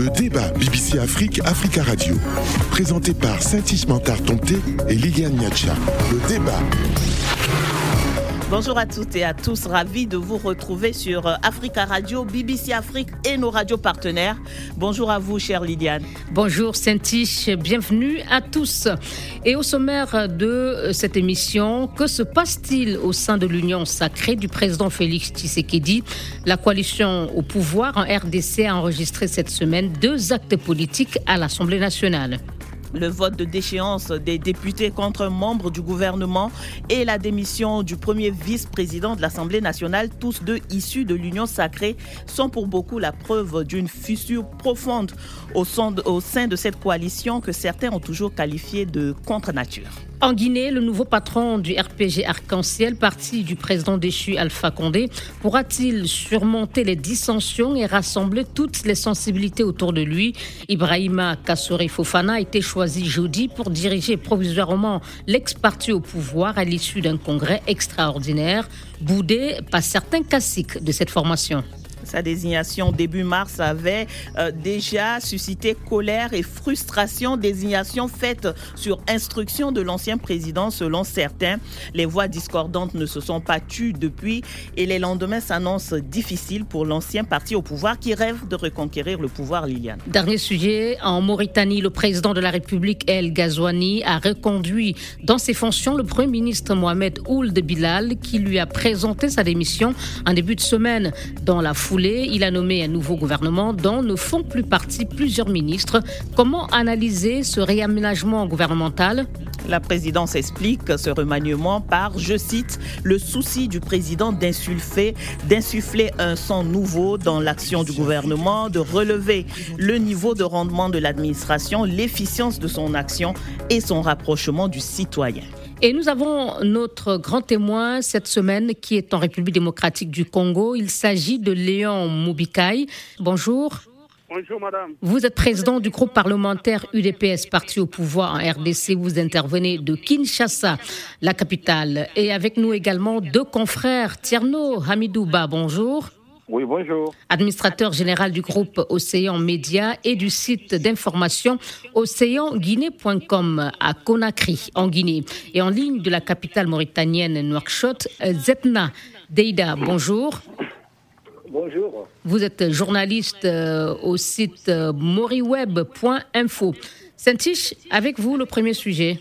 Le débat BBC Afrique, Africa Radio. Présenté par Saint-Ismantar Tomté et Liliane Niacha. Le débat. Bonjour à toutes et à tous, ravi de vous retrouver sur Africa Radio, BBC Afrique et nos radios partenaires. Bonjour à vous, chère Liliane. Bonjour Saint-Tiche, bienvenue à tous. Et au sommaire de cette émission, que se passe-t-il au sein de l'Union sacrée du président Félix Tshisekedi? La coalition au pouvoir en RDC a enregistré cette semaine deux actes politiques à l'Assemblée nationale le vote de déchéance des députés contre un membre du gouvernement et la démission du premier vice-président de l'Assemblée nationale, tous deux issus de l'Union sacrée, sont pour beaucoup la preuve d'une fissure profonde au sein de cette coalition que certains ont toujours qualifiée de contre-nature. En Guinée, le nouveau patron du RPG Arc-en-Ciel, parti du président déchu Alpha Condé, pourra-t-il surmonter les dissensions et rassembler toutes les sensibilités autour de lui? Ibrahima Kassouri Fofana a été choisi jeudi pour diriger provisoirement l'ex-parti au pouvoir à l'issue d'un congrès extraordinaire, boudé par certains classiques de cette formation. Sa désignation début mars avait euh, déjà suscité colère et frustration. Désignation faite sur instruction de l'ancien président selon certains. Les voix discordantes ne se sont pas tues depuis et les lendemains s'annoncent difficiles pour l'ancien parti au pouvoir qui rêve de reconquérir le pouvoir, Liliane. Dernier sujet, en Mauritanie, le président de la République, El Ghazouani, a reconduit dans ses fonctions le Premier ministre Mohamed Ould Bilal qui lui a présenté sa démission en début de semaine dans la foulée il a nommé un nouveau gouvernement dont ne font plus partie plusieurs ministres. Comment analyser ce réaménagement gouvernemental? La présidence explique ce remaniement par, je cite, le souci du président d'insuffler, un sang nouveau dans l'action du gouvernement, de relever le niveau de rendement de l'administration, l'efficience de son action et son rapprochement du citoyen. Et nous avons notre grand témoin cette semaine qui est en République démocratique du Congo. Il s'agit de Léon Moubikai. Bonjour. Bonjour madame. Vous êtes président du groupe parlementaire UDPS, parti au pouvoir en RDC. Vous intervenez de Kinshasa, la capitale. Et avec nous également deux confrères, Tierno Hamidouba, bonjour. Oui, bonjour. Administrateur général du groupe Océan Média et du site d'information océanguinée.com à Conakry, en Guinée. Et en ligne de la capitale mauritanienne Nouakchott, Zetna Deida, bonjour. Bonjour. Vous êtes journaliste euh, au site euh, moriweb.info. saint avec vous le premier sujet.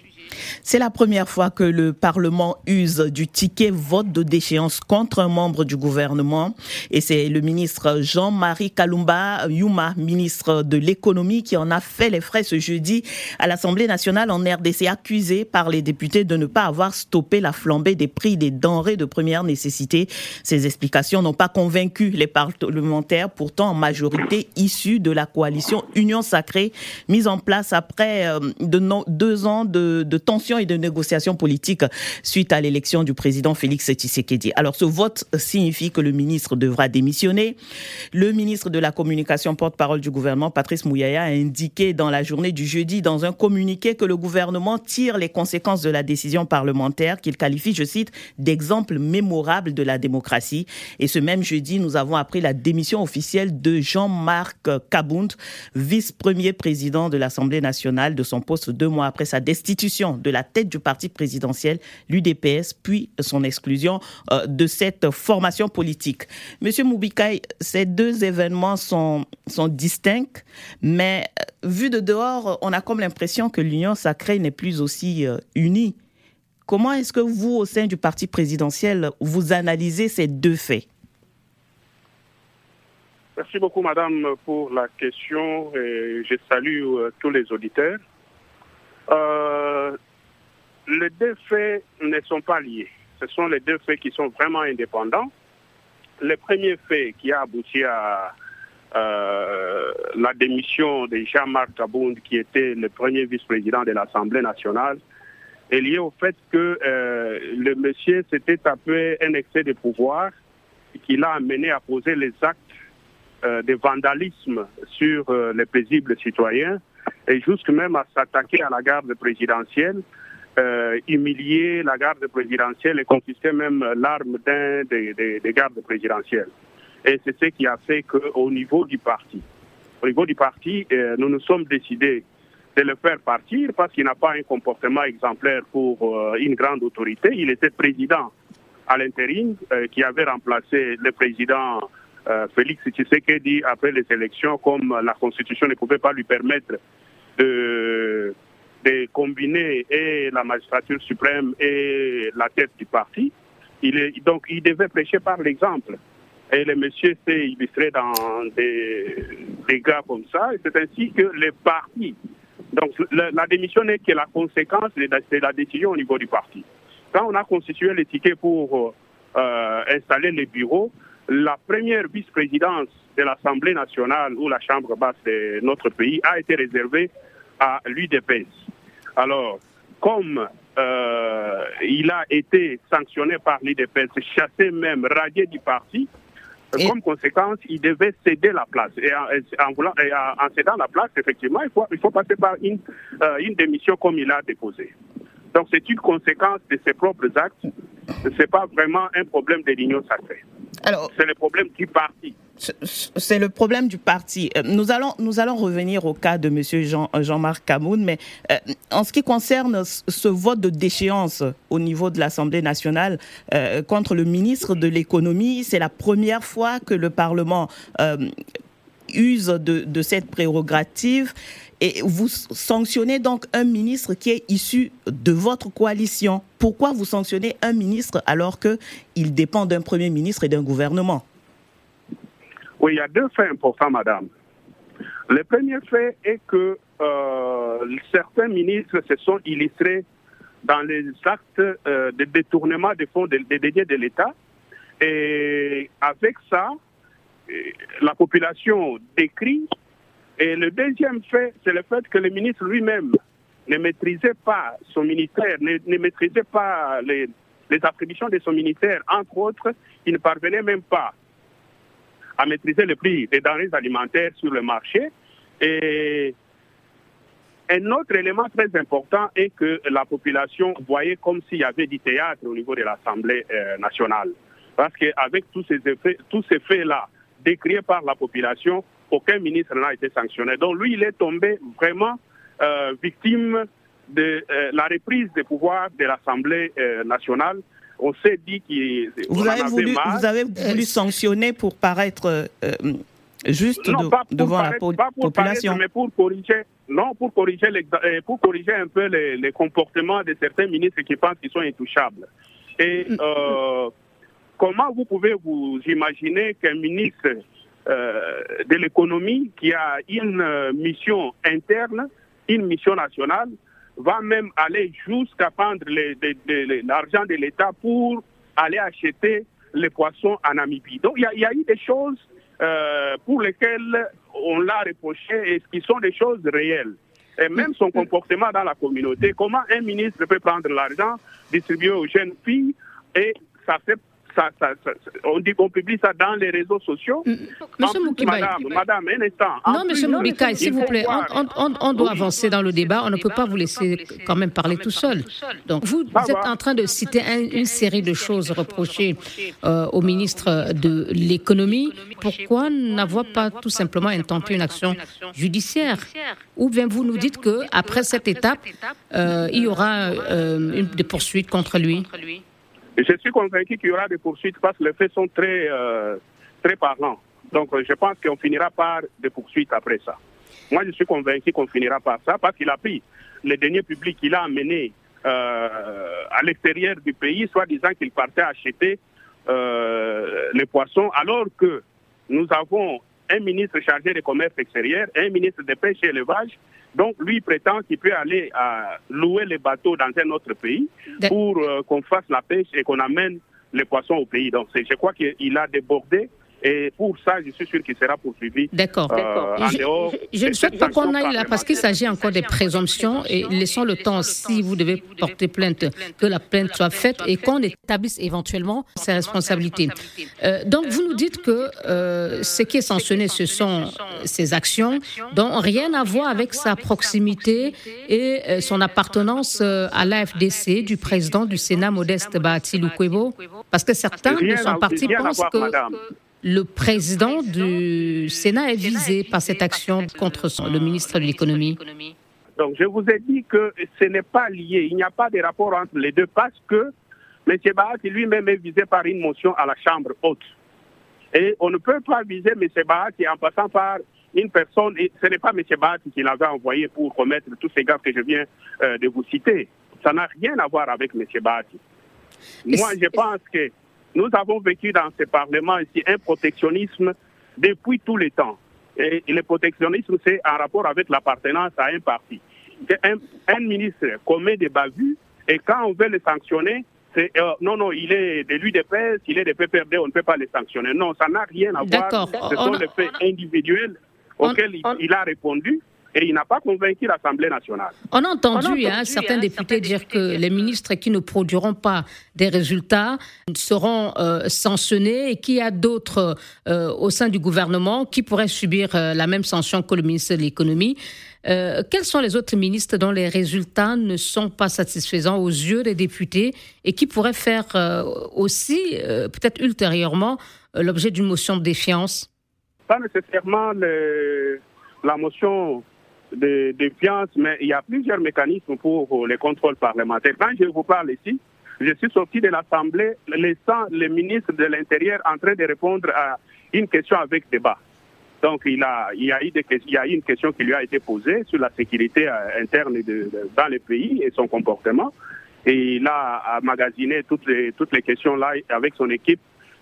C'est la première fois que le Parlement use du ticket vote de déchéance contre un membre du gouvernement. Et c'est le ministre Jean-Marie Kalumba Yuma, ministre de l'économie, qui en a fait les frais ce jeudi à l'Assemblée nationale en RDC, accusé par les députés de ne pas avoir stoppé la flambée des prix des denrées de première nécessité. Ces explications n'ont pas convaincu les parlementaires, pourtant en majorité issus de la coalition Union Sacrée, mise en place après euh, de deux ans de tensions et de négociations politiques suite à l'élection du président Félix Tshisekedi. Alors ce vote signifie que le ministre devra démissionner. Le ministre de la Communication, porte-parole du gouvernement, Patrice Mouyaya, a indiqué dans la journée du jeudi dans un communiqué que le gouvernement tire les conséquences de la décision parlementaire qu'il qualifie, je cite, d'exemple mémorable de la démocratie. Et ce même jeudi, nous avons appris la démission officielle de Jean-Marc Kabound, vice-premier président de l'Assemblée nationale, de son poste deux mois après sa destitution de la tête du parti présidentiel, l'UDPS, puis son exclusion euh, de cette formation politique. Monsieur Moubikai, ces deux événements sont, sont distincts, mais euh, vu de dehors, on a comme l'impression que l'Union sacrée n'est plus aussi euh, unie. Comment est-ce que vous, au sein du parti présidentiel, vous analysez ces deux faits? Merci beaucoup, madame, pour la question. Et je salue tous les auditeurs. Euh, les deux faits ne sont pas liés. Ce sont les deux faits qui sont vraiment indépendants. Le premier fait qui a abouti à euh, la démission de Jean-Marc Kabound, qui était le premier vice-président de l'Assemblée nationale, est lié au fait que euh, le monsieur s'était tapé un excès de pouvoir qui l'a amené à poser les actes de vandalisme sur les paisibles citoyens et jusque même à s'attaquer à la garde présidentielle, euh, humilier la garde présidentielle et confisquer même l'arme d'un des, des, gardes présidentiels. Et c'est ce qui a fait qu'au niveau du parti, au niveau du parti, nous nous sommes décidés de le faire partir parce qu'il n'a pas un comportement exemplaire pour une grande autorité. Il était président à l'intérim qui avait remplacé le président Félix Tshisekedi après les élections, comme la Constitution ne pouvait pas lui permettre de, combiner et la magistrature suprême et la tête du parti. Il est, donc, il devait prêcher par l'exemple. Et le monsieur s'est illustré dans des, des cas comme ça. C'est ainsi que les partis. Donc, la, démission n'est que la conséquence de la, décision au niveau du parti. Quand on a constitué les tickets pour euh, installer les bureaux, la première vice-présidence de l'Assemblée nationale ou la Chambre basse de notre pays a été réservée à l'UDPS. Alors, comme euh, il a été sanctionné par l'UDPS, chassé même, radié du parti, comme conséquence, il devait céder la place. Et en, voulant, en, cédant la place, effectivement, il faut, il faut passer par une, euh, une démission comme il a déposé. Donc c'est une conséquence de ses propres actes. Ce n'est pas vraiment un problème de l'Union sacrée. C'est le problème du parti. C'est le problème du parti. Euh, nous allons, nous allons revenir au cas de M. Jean, euh, Jean-Marc Camoun, mais euh, en ce qui concerne ce vote de déchéance au niveau de l'Assemblée nationale contre le ministre de l'économie, c'est la première fois que le Parlement use de, de cette prérogative. Et vous sanctionnez donc un ministre qui est issu de votre coalition. Pourquoi vous sanctionnez un ministre alors qu'il dépend d'un Premier ministre et d'un gouvernement? Oui, il y a deux faits importants, madame. Le premier fait est que euh, certains ministres se sont illustrés dans les actes euh, de détournement des fonds dédiés de l'État. Et avec ça, euh, la population décrit et le deuxième fait, c'est le fait que le ministre lui-même ne maîtrisait pas son ministère, ne, maîtrisait pas les, attributions de son ministère. Entre autres, il ne parvenait même pas à maîtriser le prix des denrées alimentaires sur le marché. Et un autre élément très important est que la population voyait comme s'il y avait du théâtre au niveau de l'Assemblée euh, nationale. Parce qu'avec tous ces effets, tous ces faits-là décriés par la population, aucun ministre n'a été sanctionné. Donc lui, il est tombé vraiment euh, victime de euh, la reprise des pouvoirs de l'Assemblée euh, nationale. On s'est dit qu'il vous, avez voulu, vous avez voulu sanctionner pour paraître juste devant la population. mais pour corriger, non, pour corriger, pour corriger un peu les, comportements de certains ministres qui pensent qu'ils sont intouchables. Et mm. comment vous pouvez vous imaginer qu'un ministre euh, de l'économie qui a une euh, mission interne, une mission nationale, va même aller jusqu'à prendre l'argent de l'État pour aller acheter les poissons en Namibie. Donc il y, a eu des choses euh, pour lesquelles on l'a reproché et qui sont des choses réelles. Et même son comportement dans la communauté, comment un ministre peut prendre l'argent, distribuer aux jeunes filles et ça on dit qu'on publie ça dans les réseaux sociaux. Mm. Monsieur. Madame, un instant. Non, Monsieur Moukibaï, s'il vous plaît, on, doit avancer dans le débat. On ne peut pas vous laisser quand même parler tout seul. Donc, vous, êtes en train de citer une série de choses reprochées euh, au ministre de l'économie. Pourquoi n'avoir pas tout simplement intenté une action judiciaire? Ou bien vous nous dites que après cette étape, euh, il y aura euh, une, des poursuites contre lui je suis convaincu qu'il y aura des poursuites parce que les faits sont très, euh, très parlants. Donc je pense qu'on finira par des poursuites après ça. Moi, je suis convaincu qu'on finira par ça parce qu'il a pris les deniers publics qu'il a amenés euh, à l'extérieur du pays, soit disant qu'il partait acheter euh, les poissons, alors que nous avons un ministre chargé des commerces extérieurs, un ministre de pêche et élevage. Donc, lui prétend qu'il peut aller à louer les bateaux dans un autre pays pour euh, qu'on fasse la pêche et qu'on amène les poissons au pays. Donc, je crois qu'il a débordé et pour ça, je suis sûr qu'il sera poursuivi. D'accord. Euh, je, ne souhaite pas qu'on aille là parce qu'il s'agit encore des présomptions et laissons le temps, si vous devez porter plainte, que la plainte soit faite et qu'on établisse éventuellement ses responsabilités. Euh, donc, vous nous dites que euh, ce qui est sanctionné, ce sont ses actions, dont rien à voir avec sa proximité et son appartenance à l'AFDC du président du Sénat, Modeste Bahati Lukwebo, parce que certains de son parti pensent que... le président du Sénat est visé par cette action contre le ministre de l'économie. Donc je vous ai dit que ce n'est pas lié, il n'y a pas de rapport entre les deux parce que M. Bahati lui-même est visé par une motion à la Chambre haute. Et on ne peut pas viser M. Bahati en passant par une personne, et ce n'est pas M. Bahati qui l'avait envoyé pour commettre tous ces gaffes que je viens euh, de vous citer. Ça n'a rien à voir avec M. Bahati. Moi, je pense que nous avons vécu dans ce Parlement ici un protectionnisme depuis tout le temps. Et le protectionnisme, c'est en rapport avec l'appartenance à un parti. Un, un, ministre commet des bavures et quand on veut le sanctionner, c'est euh, non, non, il est de l'UDPS, il est de PPRD, on ne peut pas le sanctionner. Non, ça n'a rien à voir. Ce sont des faits individuels auxquels il a répondu et il n'a pas convaincu l'Assemblée nationale. On a entendu, hein, certains députés dire que les ministres qui ne produiront pas des résultats seront euh, sanctionnés et qu'il y a d'autres euh, au sein du gouvernement qui pourraient subir euh, la même sanction que le ministre de l'économie. quels sont les autres ministres dont les résultats ne sont pas satisfaisants aux yeux des députés et qui pourraient faire aussi, peut-être ultérieurement, l'objet d'une motion de défiance? Pas nécessairement la motion de défiance, mais il y a plusieurs mécanismes pour les contrôles parlementaires. Quand je vous parle ici, je suis sorti de l'Assemblée laissant le ministre de l'Intérieur en train de répondre à une question avec débat. Donc il, a, il, y a eu une question qui lui a été posée sur la sécurité euh, interne dans le pays et son comportement. Et il a magasiné toutes les, toutes les questions là avec son équipe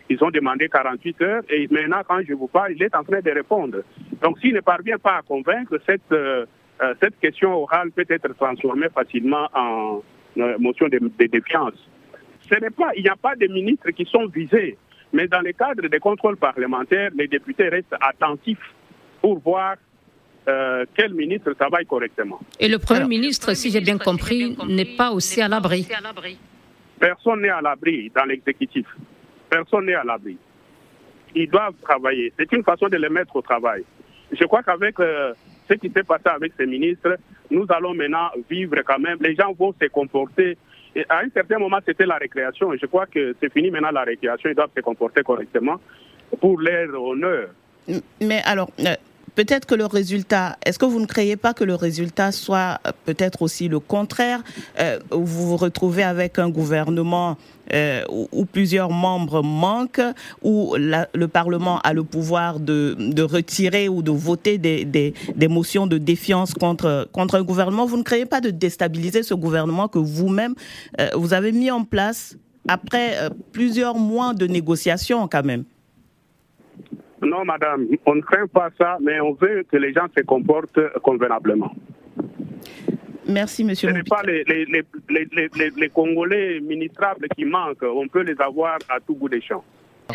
ils ont demandé 48 heures et maintenant, quand je vous parle, il est en train de répondre. Donc, s'il ne parvient pas à convaincre, cette, euh, euh, cette question orale peut être transformée facilement en euh, motion de, défiance. Ce n'est pas, il n'y a pas de ministres qui sont visés, mais dans le cadre des contrôles parlementaires, les députés restent attentifs pour voir quel ministre travaille correctement. Et le Premier ministre, si j'ai bien compris, n'est pas aussi à l'abri. Personne n'est à l'abri dans l'exécutif. Personne n'est à l'abri. Ils doivent travailler. C'est une façon de les mettre au travail. Je crois qu'avec euh, ce qui s'est passé avec ces ministres, nous allons maintenant vivre quand même. Les gens vont se comporter. À un certain moment, c'était la récréation. Je crois que c'est fini maintenant la récréation. Ils doivent se comporter correctement pour leur honneur. Mais alors, euh, peut-être que le résultat, est-ce que vous ne croyez pas que le résultat soit euh, peut-être aussi le contraire? Vous vous retrouvez avec un gouvernement euh, où, plusieurs membres manquent, où le Parlement a le pouvoir de, retirer ou de voter des, motions de défiance contre, contre un gouvernement. Vous ne croyez pas de déstabiliser ce gouvernement que vous-même, vous avez mis en place après plusieurs mois de négociations quand même? Non, madame, on ne craint pas ça, mais on veut que les gens se comportent convenablement. Merci, monsieur. Ce n'est pas les, les, les, les, Congolais ministrables qui manquent. On peut les avoir à tout bout des champs.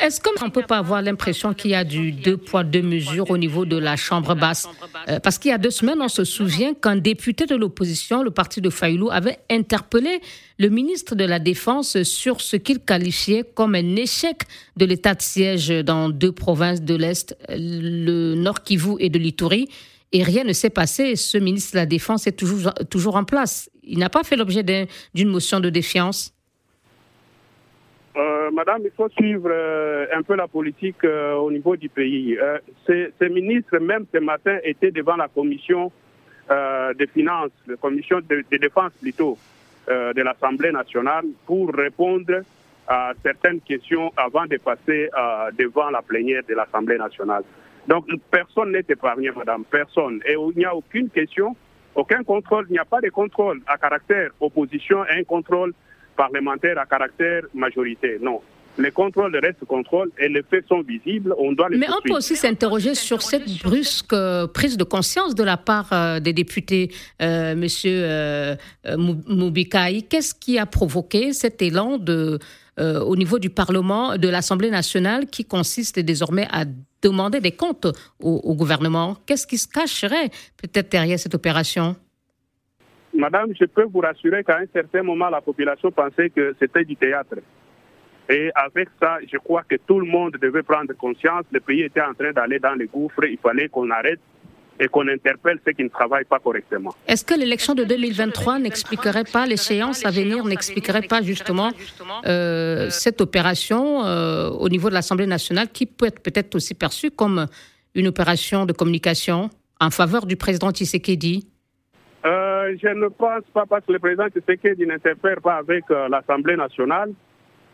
Est-ce qu'on ne peut pas avoir l'impression qu'il y a du deux poids, deux mesures au niveau de la Chambre basse? Euh, Parce qu'il y a deux semaines, on se souvient qu'un député de l'opposition, le parti de Fayoulou, avait interpellé le ministre de la Défense sur ce qu'il qualifiait comme un échec de l'état de siège dans deux provinces de l'Est, le Nord Kivu et de l'Itourie. Et rien ne s'est passé. Ce ministre de la Défense est toujours, toujours en place. Il n'a pas fait l'objet d'une motion de défiance. Euh, madame, il faut suivre euh, un peu la politique euh, au niveau du pays. ces, ministres, même ce matin, étaient devant la commission des finances, la commission de, défense plutôt, de l'Assemblée nationale pour répondre à certaines questions avant de passer devant la plénière de l'Assemblée nationale. Donc, personne n'est épargné, madame, personne. Et il n'y a aucune question, aucun contrôle, il n'y a pas de contrôle à caractère opposition et un contrôle parlementaire à caractère majorité. Non. Les contrôles restent contrôles et les faits sont visibles. On doit les Mais on peut aussi s'interroger sur cette brusque euh, prise de conscience de la part euh, des députés, euh, Monsieur euh, Moubikai. Qu'est-ce qui a provoqué cet élan de, au niveau du Parlement, de l'Assemblée nationale, qui consiste désormais à demander des comptes au gouvernement Qu'est-ce qui se cacherait peut-être derrière cette opération? Madame, je peux vous rassurer qu'à un certain moment, la population pensait que c'était du théâtre. Et avec ça, je crois que tout le monde devait prendre conscience. Le pays était en train d'aller dans les gouffres. Il fallait qu'on arrête et qu'on interpelle ceux qui ne travaillent pas correctement. Est-ce que l'élection de 2023 n'expliquerait pas, l'échéance à venir n'expliquerait pas justement euh, cette opération euh, au niveau de l'Assemblée nationale qui peut être peut-être aussi perçue comme une opération de communication en faveur du président Tshisekedi? Euh, Je ne pense pas parce que le président Tshisekedi n'interfère pas avec l'Assemblée nationale.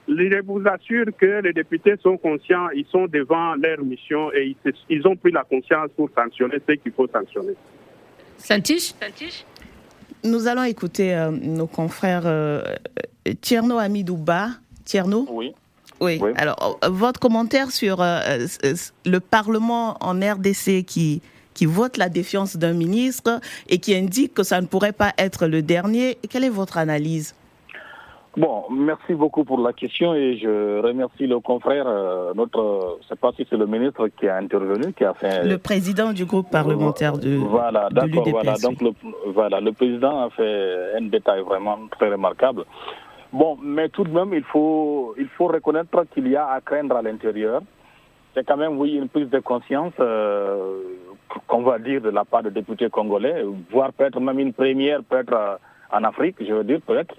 Je vous assure que les députés sont conscients, ils sont devant leur mission et ils, ont pris la conscience pour sanctionner ce qu'il faut sanctionner. Santiche? Nous allons écouter euh, nos confrères euh, Tierno Amidouba. Tierno? Oui. oui. Alors, euh, votre commentaire sur le Parlement en RDC qui, qui vote la défiance d'un ministre et qui indique que ça ne pourrait pas être le dernier, quelle est votre analyse? Bon, merci beaucoup pour la question et je remercie le confrère, euh, notre, je sais pas si c'est le ministre qui a intervenu, qui a fait. Le président du groupe parlementaire de. Voilà, d'accord, voilà. Donc, le, voilà, le président a fait un détail vraiment très remarquable. Bon, mais tout de même, il faut, il faut reconnaître qu'il y a à craindre à l'intérieur. C'est quand même, oui, une prise de conscience, euh, qu'on va dire de la part des députés congolais, voire peut-être même une première, peut-être euh, en Afrique, je veux dire, peut-être.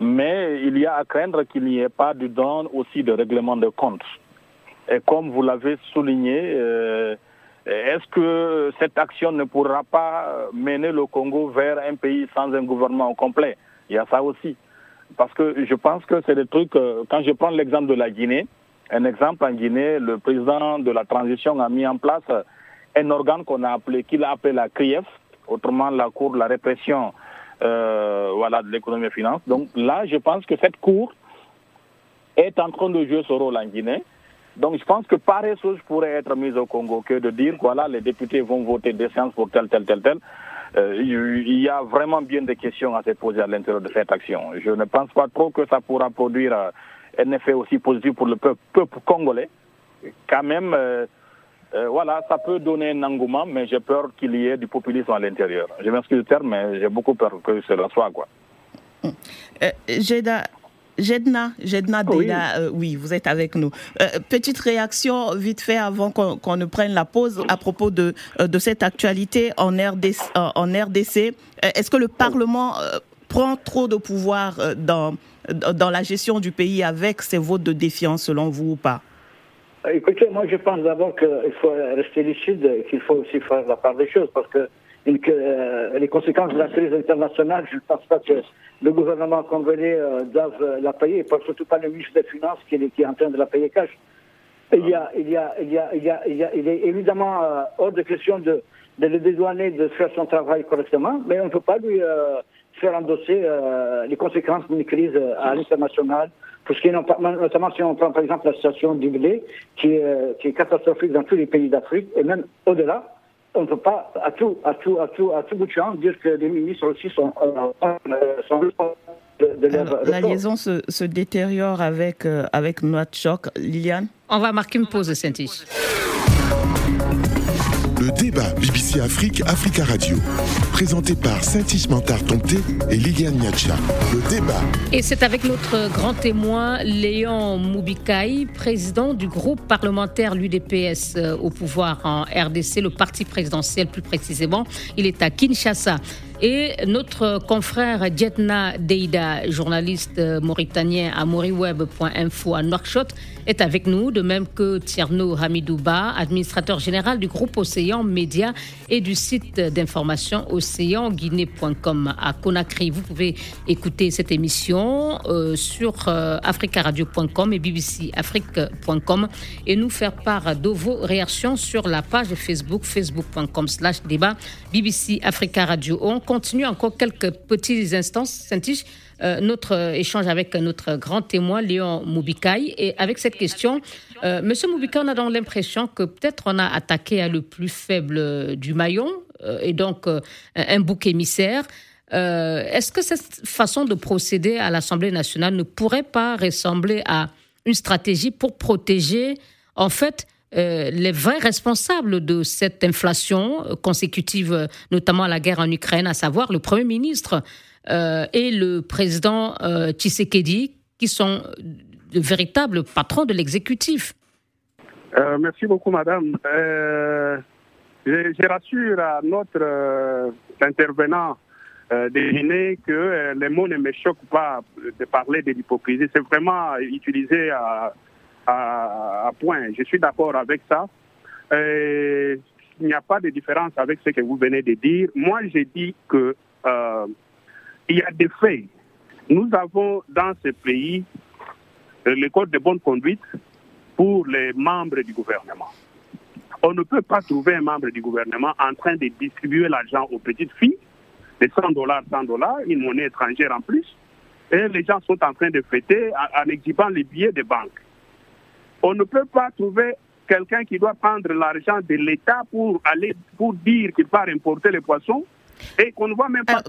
Mais il y a à craindre qu'il n'y ait pas du don aussi de règlement de compte. Et comme vous l'avez souligné, euh, est-ce que cette action ne pourra pas mener le Congo vers un pays sans un gouvernement complet? Il y a ça aussi. Parce que je pense que c'est des trucs, euh, quand je prends l'exemple de la Guinée, un exemple en Guinée, le président de la transition a mis en place un organe qu'on a appelé, qu'il a appelé la CRIEF, autrement la Cour de la répression euh, voilà, de l'économie et finance. Donc là, je pense que cette Cour est en train de jouer ce rôle en Guinée. Donc je pense que pareille chose pourrait être mise au Congo que de dire voilà, les députés vont voter des séances pour tel, tel, tel, tel. Euh, il y a vraiment bien des questions à se poser à l'intérieur de cette action. Je ne pense pas trop que ça pourra produire euh, un effet aussi positif pour le peuple, congolais. Quand même, voilà, ça peut donner un engouement, mais j'ai peur qu'il y ait du populisme à l'intérieur. Je m'excuse du terme, mais j'ai beaucoup peur que cela soit. Quoi. Euh, Jedna, Jedna oui. Euh, oui. vous êtes avec nous. petite réaction vite fait avant qu'on ne prenne la pause à propos de, de cette actualité en RDC. En RDC. Est-ce que le Parlement prend trop de pouvoir dans, dans la gestion du pays avec ses votes de défiance selon vous ou pas? Écoutez, moi je pense d'abord qu'il faut rester lucide et qu'il faut aussi faire la part des choses parce que, euh, les conséquences de la crise internationale, je ne pense pas que le gouvernement congolais euh, doive la payer, et surtout pas le ministre des Finances qui est, en train de la payer cash. Il y a, il y a, il y a, il y a, il y a, il est évidemment euh, hors de question de, de le dédouaner de faire son travail correctement, mais on ne peut pas lui faire endosser les conséquences d'une crise à l'international parce que notamment si on prend par exemple la situation du blé, qui est, euh, qui est catastrophique dans tous les pays d'Afrique, et même au-delà, on ne peut pas à tout, à tout, à tout, à tout bout de champ dire que les ministres aussi sont, euh, sont de, de Alors, la liaison se, se, détériore avec, euh, avec Choc. Liliane? On va marquer une pause, saint le débat BBC Afrique, Africa Radio. Présenté par Saint-Ismantar Tomté et Liliane Niacha. Le débat. Et c'est avec notre grand témoin, Léon Moubikai, président du groupe parlementaire l'UDPS euh, au pouvoir en RDC, le parti présidentiel plus précisément. Il est à Kinshasa. Et notre confrère Djetna Deida, journaliste mauritanien à moriweb.info à Nouakchott, est avec nous, de même que Tierno Hamidouba, administrateur général du groupe Océan Média et du site d'information océanguinée.com à Conakry. Vous pouvez écouter cette émission euh, sur euh, africaradio.com et bbcafrique.com et nous faire part de vos réactions sur la page Facebook, facebook.com slash débat BBC Africa Radio continue encore quelques petits instants, saint euh, notre échange avec notre grand témoin, Léon Moubikai. Et avec cette question, Monsieur Moubikai, on a donc l'impression que peut-être on a attaqué à le plus faible du maillon, et donc un bouc émissaire. Est-ce que cette façon de procéder à l'Assemblée nationale ne pourrait pas ressembler à une stratégie pour protéger, en fait, euh, les vrais responsables de cette inflation euh, consécutive, euh, notamment à la guerre en Ukraine, à savoir le Premier ministre et le président Tshisekedi, qui sont de véritables patrons de l'exécutif? merci beaucoup, madame. Je, rassure à notre euh, intervenant euh, deviner que euh, les mots ne me choquent pas de parler de l'hypocrisie. C'est vraiment utilisé à, point. Je suis d'accord avec ça. il n'y a pas de différence avec ce que vous venez de dire. Moi, j'ai dit que il y a des faits. Nous avons dans ce pays le code de bonne conduite pour les membres du gouvernement. On ne peut pas trouver un membre du gouvernement en train de distribuer l'argent aux petites filles, de 100 dollars, 100 dollars, une monnaie étrangère en plus, et les gens sont en train de fêter en, exhibant les billets de banque. On ne peut pas trouver quelqu'un qui doit prendre l'argent de l'État pour aller pour dire qu'il va importer les poissons et qu'on ne voit même pas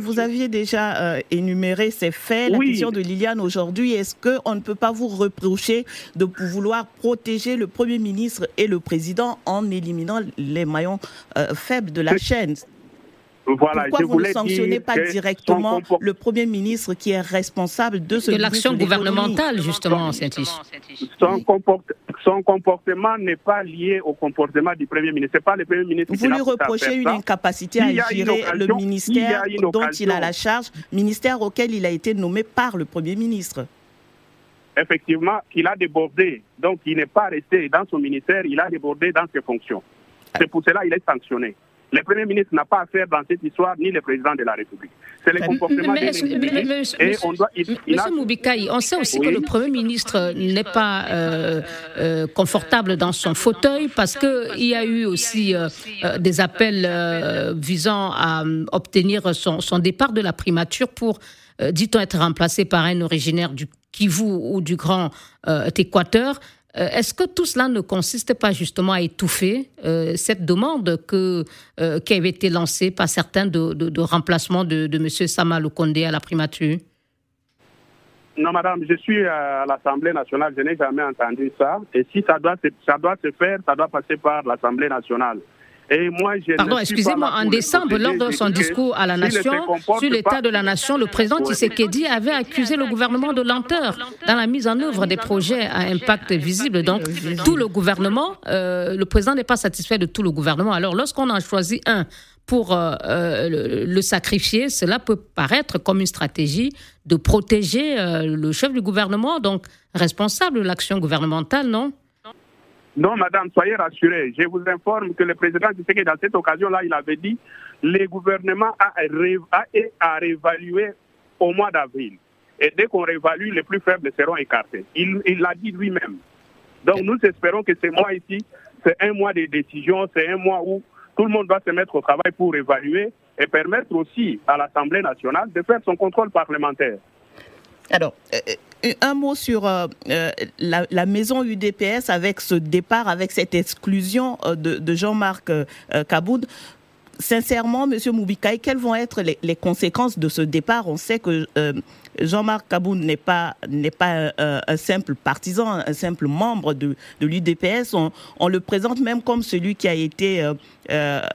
vous aviez déjà euh, énuméré ces faits, la question de Liliane aujourd'hui. Est-ce qu'on ne peut pas vous reprocher de vouloir protéger le Premier ministre et le Président en éliminant les maillons euh, faibles de la chaîne? Pourquoi vous ne sanctionnez pas directement le Premier ministre qui est responsable de ce De l'action gouvernementale, justement, son, son, comportement n'est pas lié au comportement du Premier ministre. C'est pas le Premier ministre Vous lui reprochez une incapacité à gérer le ministère dont il a la charge, ministère auquel il a été nommé par le Premier ministre effectivement, qu'il a débordé. Donc, il n'est pas resté dans son ministère, il a débordé dans ses fonctions. C'est pour cela qu'il est sanctionné. Le Premier ministre n'a pas à faire dans cette histoire, ni le président de la République. C'est le comportement des ministres. Monsieur Moubikaï, on sait aussi que le Premier ministre n'est pas euh, euh, confortable dans son fauteuil parce qu'il y a eu aussi euh, des appels visant à obtenir son, son, départ de la primature pour, dit-on, être remplacé par un originaire du Kivu ou du Grand Équateur. Euh, est-ce que tout cela ne consiste pas justement à étouffer euh, cette demande euh, qui avait été lancée par certains de, remplacement de, de M. Samal Condé à la primature? Non, madame, je suis à l'Assemblée nationale, je n'ai jamais entendu ça. Et si ça doit, ça doit se faire, ça doit passer par l'Assemblée nationale. Pardon, excusez-moi, en décembre, lors de son discours à la Nation sur l'état de la Nation, le président Tshisekedi avait accusé le gouvernement de lenteur dans la mise en œuvre des projets à impact visible. Donc, tout le gouvernement, euh, le président n'est pas satisfait de tout le gouvernement. Alors, lorsqu'on en choisit un pour euh, euh, le, sacrifier, cela peut paraître comme une stratégie de protéger le chef du gouvernement, donc responsable de l'action gouvernementale, non? Non, madame, soyez rassurée. Je vous informe que le président que dans cette occasion-là, il avait dit le gouvernement a, à réévaluer au mois d'avril. Et dès qu'on réévalue, les plus faibles seront écartés. Il l'a dit lui-même. Donc nous espérons que ce mois ici, c'est un mois de décision, c'est un mois où tout le monde va se mettre au travail pour évaluer et permettre aussi à l'Assemblée nationale de faire son contrôle parlementaire. Alors, euh, euh, un mot sur euh, la, maison UDPS avec ce départ, avec cette exclusion de, Jean-Marc Kaboud. Sincèrement, Monsieur Moubikaï, quelles vont être les, conséquences de ce départ? On sait que Jean-Marc Kaboud n'est pas, n'est pas un, simple partisan, un simple membre de, l'UDPS. On, le présente même comme celui qui a été à,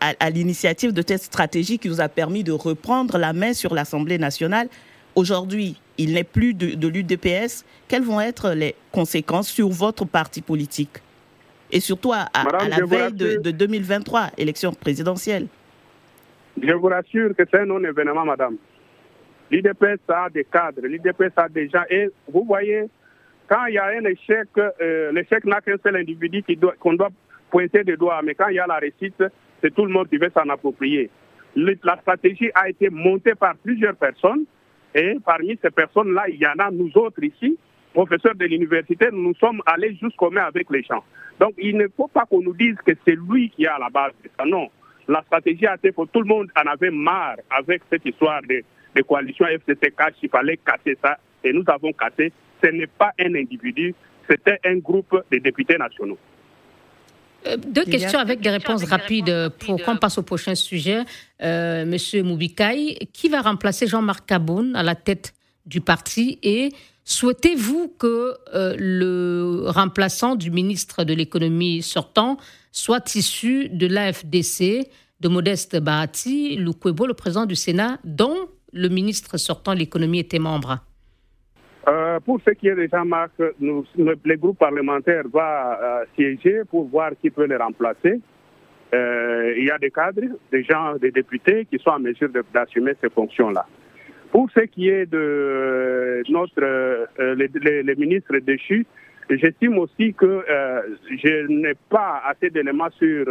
à l'initiative de cette stratégie qui nous a permis de reprendre la main sur l'Assemblée nationale. Aujourd'hui, il n'est plus de, l'UDPS, quelles vont être les conséquences sur votre parti politique? Et surtout à, la veille de, 2023, élection présidentielle Je vous rassure que c'est un non-événement, madame. L'UDPS a des cadres, l'UDPS a des gens. Et vous voyez, quand il y a un échec, euh, l'échec n'a qu'un seul individu qu'on doit, pointer des doigts. Mais quand il y a la réussite, c'est tout le monde qui veut s'en approprier. la stratégie a été montée par plusieurs personnes et parmi ces personnes-là, il y en a nous autres ici, professeurs de l'université, nous sommes allés jusqu'au main avec les gens. Donc il ne faut pas qu'on nous dise que c'est lui qui à la base de ça. Non. La stratégie a été pour tout le monde en avait marre avec cette histoire de, de coalition FCTK, il fallait casser ça. Et nous avons cassé. Ce n'est pas un individu, c'était un groupe de députés nationaux. Euh, deux questions avec des réponses rapides pour qu'on passe au prochain sujet. Euh, Monsieur Moubikaï, qui va remplacer Jean-Marc Caboun à la tête du parti et souhaitez-vous que euh, le remplaçant du ministre de l'économie sortant soit issu de l'AFDC, de Modeste Bahati, Lukwebo, le président du Sénat, dont le ministre sortant de l'économie était membre? Euh, pour ce qui est de Jean-Marc, le, groupe parlementaire va euh, siéger pour voir qui peut le remplacer. il y a des cadres, des gens, des députés qui sont en mesure d'assumer ces fonctions-là. Pour ce qui est de notre, les, les, ministres déchus, j'estime aussi que je n'ai pas assez d'éléments sur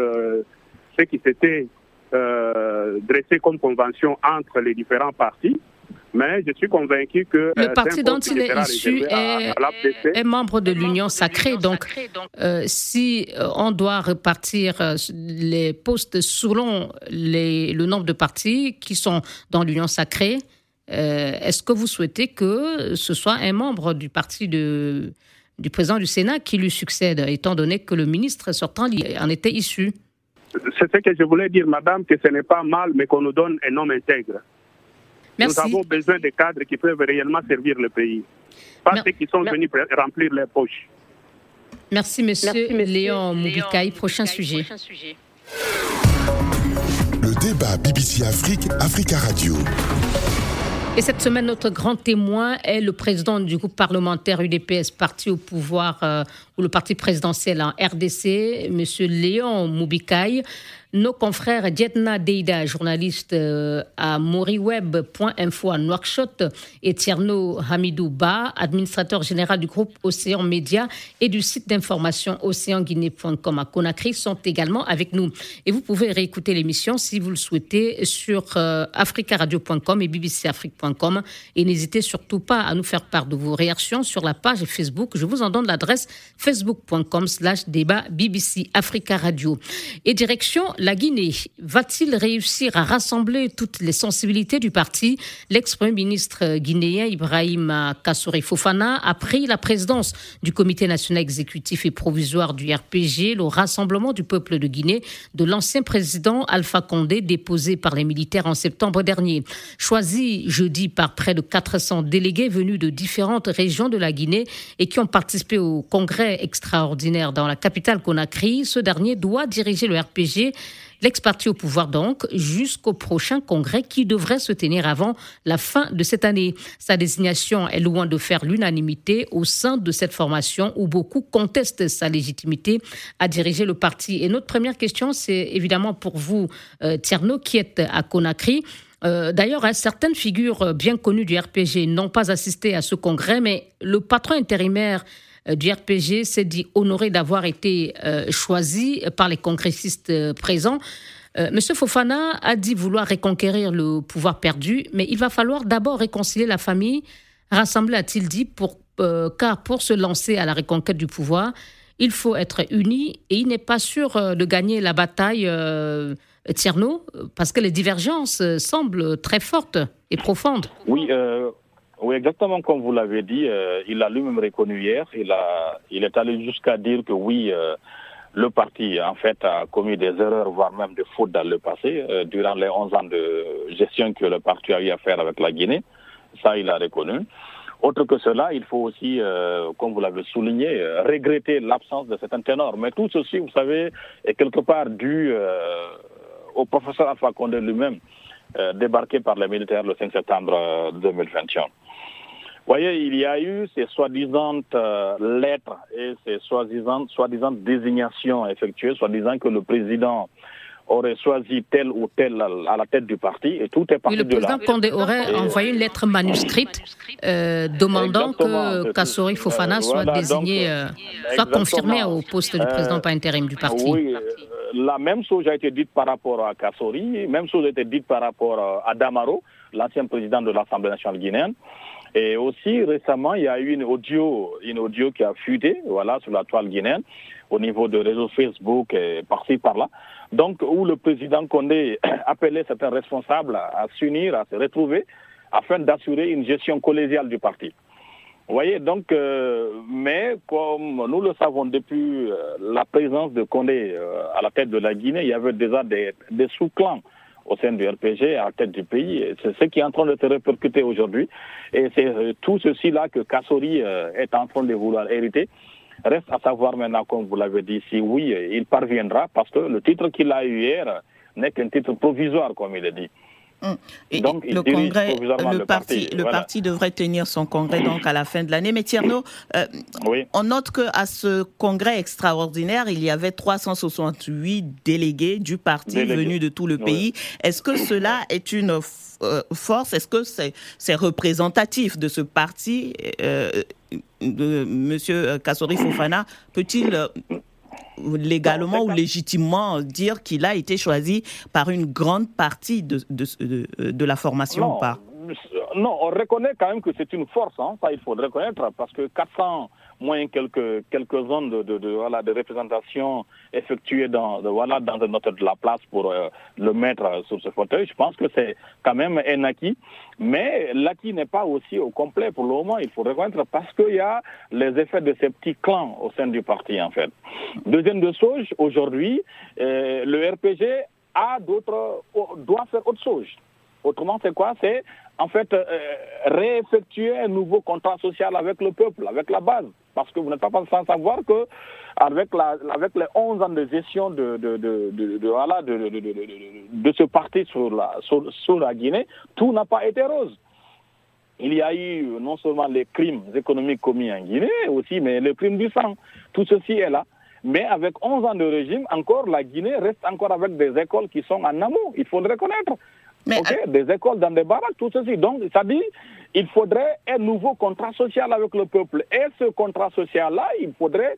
ce qui s'était dressé comme convention entre les différents partis. Mais je suis convaincu que... Le euh, parti dont il est issu est, membre de l'Union sacrée. Donc, euh, si euh, on doit repartir les postes selon les, le nombre de partis qui sont dans l'Union sacrée, est-ce que vous souhaitez que ce soit un membre du parti de, du président du Sénat qui lui succède, étant donné que le ministre sortant en était issu? C'est ce que je voulais dire, madame, que ce n'est pas mal, mais qu'on nous donne un homme intègre. Nous avons besoin de cadres qui peuvent réellement servir le pays. Pas ceux qui sont venus remplir les poches. Merci, monsieur, Léon Moubikaï. Prochain, sujet. Le débat BBC Afrique, Africa Radio. Et cette semaine, notre grand témoin est le président du groupe parlementaire UDPS, parti au pouvoir, euh, ou le parti présidentiel en RDC, monsieur Léon Moubikaï. Nos confrères Dietna Deida, journaliste euh, à moriweb.info à Nouakchott, et Tierno Hamidou Ba, administrateur général du groupe Océan Média et du site d'information océanguinée.com à Conakry, sont également avec nous. Et vous pouvez réécouter l'émission si vous le souhaitez sur euh, africaradio.com et bbcafrique.com. Et n'hésitez surtout pas à nous faire part de vos réactions sur la page Facebook. Je vous en donne l'adresse facebook.com slash débat BBC Africa Radio. Et direction la Guinée. Va-t-il réussir à rassembler toutes les sensibilités du parti? L'ex-premier ministre guinéen Ibrahim Kassouri Fofana a pris la présidence du comité national exécutif et provisoire du RPG, le rassemblement du peuple de Guinée de l'ancien président Alpha Condé déposé par les militaires en septembre dernier. Choisi jeudi par près de 400 délégués venus de différentes régions de la Guinée et qui ont participé au congrès extraordinaire dans la capitale Conakry, ce dernier doit diriger le RPG L'ex-parti au pouvoir donc jusqu'au prochain congrès qui devrait se tenir avant la fin de cette année. Sa désignation est loin de faire l'unanimité au sein de cette formation où beaucoup contestent sa légitimité à diriger le parti. Et notre première question, c'est évidemment pour vous, euh, Tierno, qui êtes à Conakry. Euh, d'ailleurs, hein, certaines figures bien connues du RPG n'ont pas assisté à ce congrès, mais le patron intérimaire euh, du RPG s'est dit honoré d'avoir été euh, choisi par les congressistes euh, présents. Monsieur Fofana a dit vouloir reconquérir le pouvoir perdu, mais il va falloir d'abord réconcilier la famille, rassembler, a-t-il dit, car pour se lancer à la reconquête du pouvoir, il faut être uni et il n'est pas sûr de gagner la bataille Tierno, parce que les divergences semblent très fortes et profondes. Oui, oui, exactement comme vous l'avez dit, euh, il a lui-même reconnu hier. Il, a, il est allé jusqu'à dire que oui, euh, le parti, en fait, a commis des erreurs, voire même des fautes dans le passé, euh, durant les 11 ans de gestion que le parti a eu à faire avec la Guinée. Ça, il a reconnu. Autre que cela, il faut aussi, comme vous l'avez souligné, regretter l'absence de certains ténors. Mais tout ceci, vous savez, est quelque part dû au professeur Alpha Condé lui-même, débarqué par les militaires le 5 septembre 2021 voyez, il y a eu ces soi-disant euh, lettres et ces soi-disant soi désignations effectuées, soi-disant que le président aurait choisi tel ou tel à la tête du parti et tout est parti oui, le président Condé aurait envoyé une lettre manuscrite euh, demandant que Kassori Fofana soit désigné, euh, soit confirmé au poste du président par intérim du parti. Oui, la même chose a été dite par rapport à Kassori, même chose a été dite par rapport à Damaro, l'ancien président de l'Assemblée nationale guinéenne. Et aussi récemment, il y a eu une audio, une audio qui a fuité, voilà, sur la toile guinéenne, au niveau de réseau Facebook, et par-ci par-là. Donc, où le président Condé appelait certains responsables à s'unir, à se retrouver, afin d'assurer une gestion collégiale du parti. Vous voyez, donc, euh, mais comme nous le savons depuis euh, la présence de Condé euh, à la tête de la Guinée, il y avait déjà des, des sous-clans au sein du RPG, à la tête du pays. C'est ce qui est en train de se répercuter aujourd'hui. Et c'est euh, tout ceci-là que Kassori euh, est en train de vouloir hériter. Reste à savoir maintenant, comme vous l'avez dit, si oui, il parviendra, parce que le titre qu'il a eu hier n'est qu'un titre provisoire, comme il est dit. Hum. donc, le congrès, le, parti, le parti devrait tenir son congrès donc à la fin de l'année. Mais Tierno, euh, on note que à ce congrès extraordinaire, il y avait 368 délégués du parti venus de tout le pays. Est-ce que cela est une euh, force? Est-ce que c'est représentatif de ce parti? Euh, de Monsieur Kassori Fofana Peut-il légalement ou légitimement dire qu'il a été choisi par une grande partie de, de, de, la formation ou pas? Non, on reconnaît quand même que c'est une force, hein, ça il faut le reconnaître, parce que 400 moins quelques, quelques zones de, voilà, représentation effectuées dans, voilà, dans notre la place pour euh, le mettre sur ce fauteuil. Je pense que c'est quand même un acquis. Mais l'acquis n'est pas aussi au complet pour le moment, il faut reconnaître, parce qu'il y a les effets de ces petits clans au sein du parti, en fait. Deuxième de chose, aujourd'hui, euh, le RPG a d'autres, doit faire autre chose. Autrement, c'est quoi? C'est en fait euh, réeffectuer un nouveau contrat social avec le peuple, avec la base. Parce que vous n'êtes pas sans savoir que avec, la, avec les 11 ans de gestion de, de, de, de voilà, de, ce parti sur la, sur, la Guinée, tout n'a pas été rose. Il y a eu non seulement les crimes économiques commis en Guinée, aussi, mais les crimes du sang. Tout ceci est là. Mais avec 11 ans de régime, encore, la Guinée reste encore avec des écoles qui sont en amont. Il faut le reconnaître. Des écoles dans des baraques, tout ceci. Donc, ça dit, il faudrait un nouveau contrat social avec le peuple. Et ce contrat social-là, il faudrait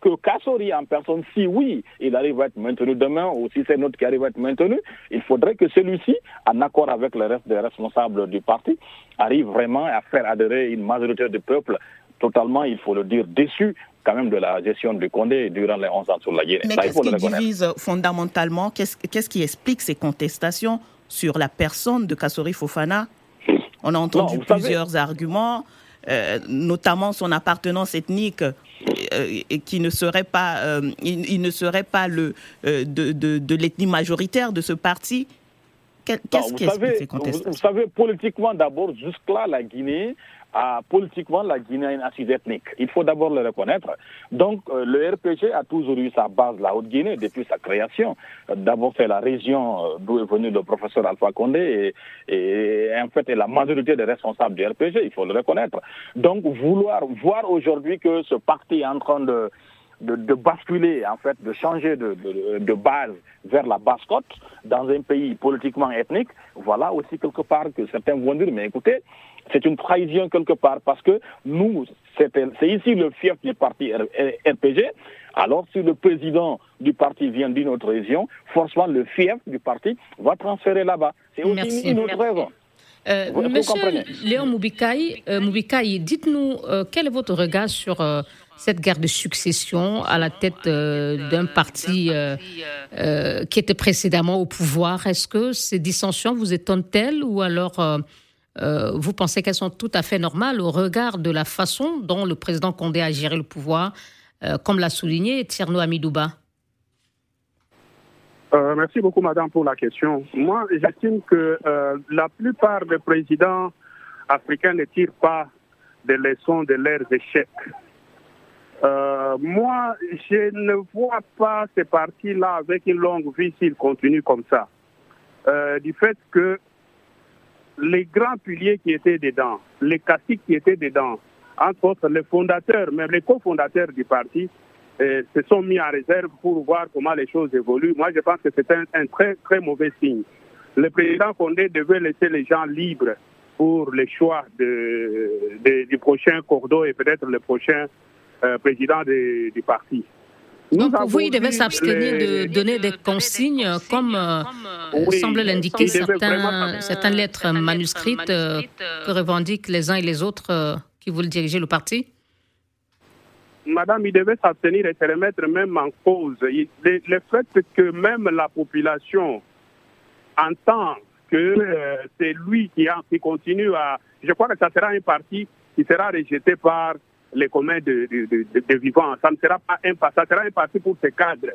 que Kassori en personne, si oui, il arrive à être maintenu demain, ou si c'est notre qui arrive à être maintenu, il faudrait que celui-ci, en accord avec le reste des responsables du parti, arrive vraiment à faire adhérer une majorité du peuple totalement, il faut le dire, déçu quand même de la gestion du Condé durant les 11 ans sur la Guinée. Mais qu'est-ce qui divise fondamentalement? Qu'est-ce qui explique ces contestations sur la personne de Kassori Fofana On a entendu plusieurs arguments. Euh, notamment son appartenance ethnique, euh, qui ne serait pas, euh, il, ne serait pas le de, de, l'ethnie majoritaire de ce parti. Qu'est-ce qui explique ces contestations Vous savez, politiquement d'abord, jusque-là, la Guinée politiquement la Guinée a une assise ethnique. Il faut d'abord le reconnaître. Donc euh, le RPG a toujours eu sa base la Haute-Guinée depuis sa création. D'abord c'est la région euh, d'où est venu le professeur Alpha Condé et, en fait la majorité des responsables du RPG, il faut le reconnaître. Donc vouloir voir aujourd'hui que ce parti est en train de de, basculer, en fait, de changer de, de, base vers la basse-côte dans un pays politiquement ethnique, voilà aussi quelque part que certains vont dire, mais écoutez, c'est une trahison quelque part parce que nous, c'est ici le fief du parti RPG. Alors, si le président du parti vient d'une autre région, forcément le fief du parti va transférer là-bas. C'est aussi une autre raison. Euh, monsieur Léon Moubikaï, euh, dites-nous euh, quel est votre regard sur euh, cette guerre de succession à la tête d'un parti qui était précédemment au pouvoir? Est-ce que ces dissensions vous étonnent-elles ou alors euh, vous pensez qu'elles sont tout à fait normales au regard de la façon dont le président Condé a géré le pouvoir, euh, comme l'a souligné Tierno Amidouba? Euh, Merci beaucoup, madame, pour la question. Moi, j'estime que la plupart des présidents africains ne tirent pas des leçons de leurs échecs. moi, je ne vois pas ces partis-là avec une longue vie s'ils continuent comme ça. du fait que les grands piliers qui étaient dedans, les caciques qui étaient dedans, entre autres les fondateurs, même les cofondateurs du parti, euh, se sont mis en réserve pour voir comment les choses évoluent. Moi, je pense que c'est un, très, très mauvais signe. Le président Condé devait laisser les gens libres pour le choix du prochain Cordo et peut-être le prochain euh, président du parti. Donc vous, il devait s'abstenir de donner des consignes comme euh, semble l'indiquer certaines lettres manuscrites euh, que revendiquent les uns et les autres euh, qui voulaient diriger le parti Madame, il devait s'abstenir et se remettre même en cause. le, fait que même la population entend que c'est lui qui, qui continue à... Je crois que ça sera un parti qui sera rejeté par les communs de, vivants. Ça ne sera pas un ça sera un parti pour ces cadres.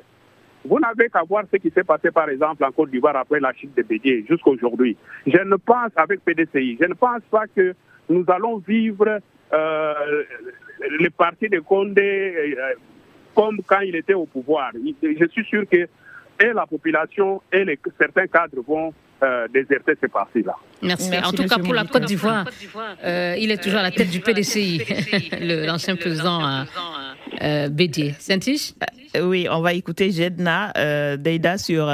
Vous n'avez qu'à voir ce qui s'est passé, par exemple, en Côte d'Ivoire après la chute de Bédier jusqu'à aujourd'hui. Je ne pense, avec PDCI, je ne pense pas que nous allons vivre euh, le parti de Condé euh, comme quand il était au pouvoir. Je suis sûr que et la population et les, certains cadres vont déserter ce parti-là. Merci. En tout cas, pour la Côte d'Ivoire, il est toujours à la tête du PDCI, l'ancien président Bédier. saint Oui, on va écouter Jedna Deida sur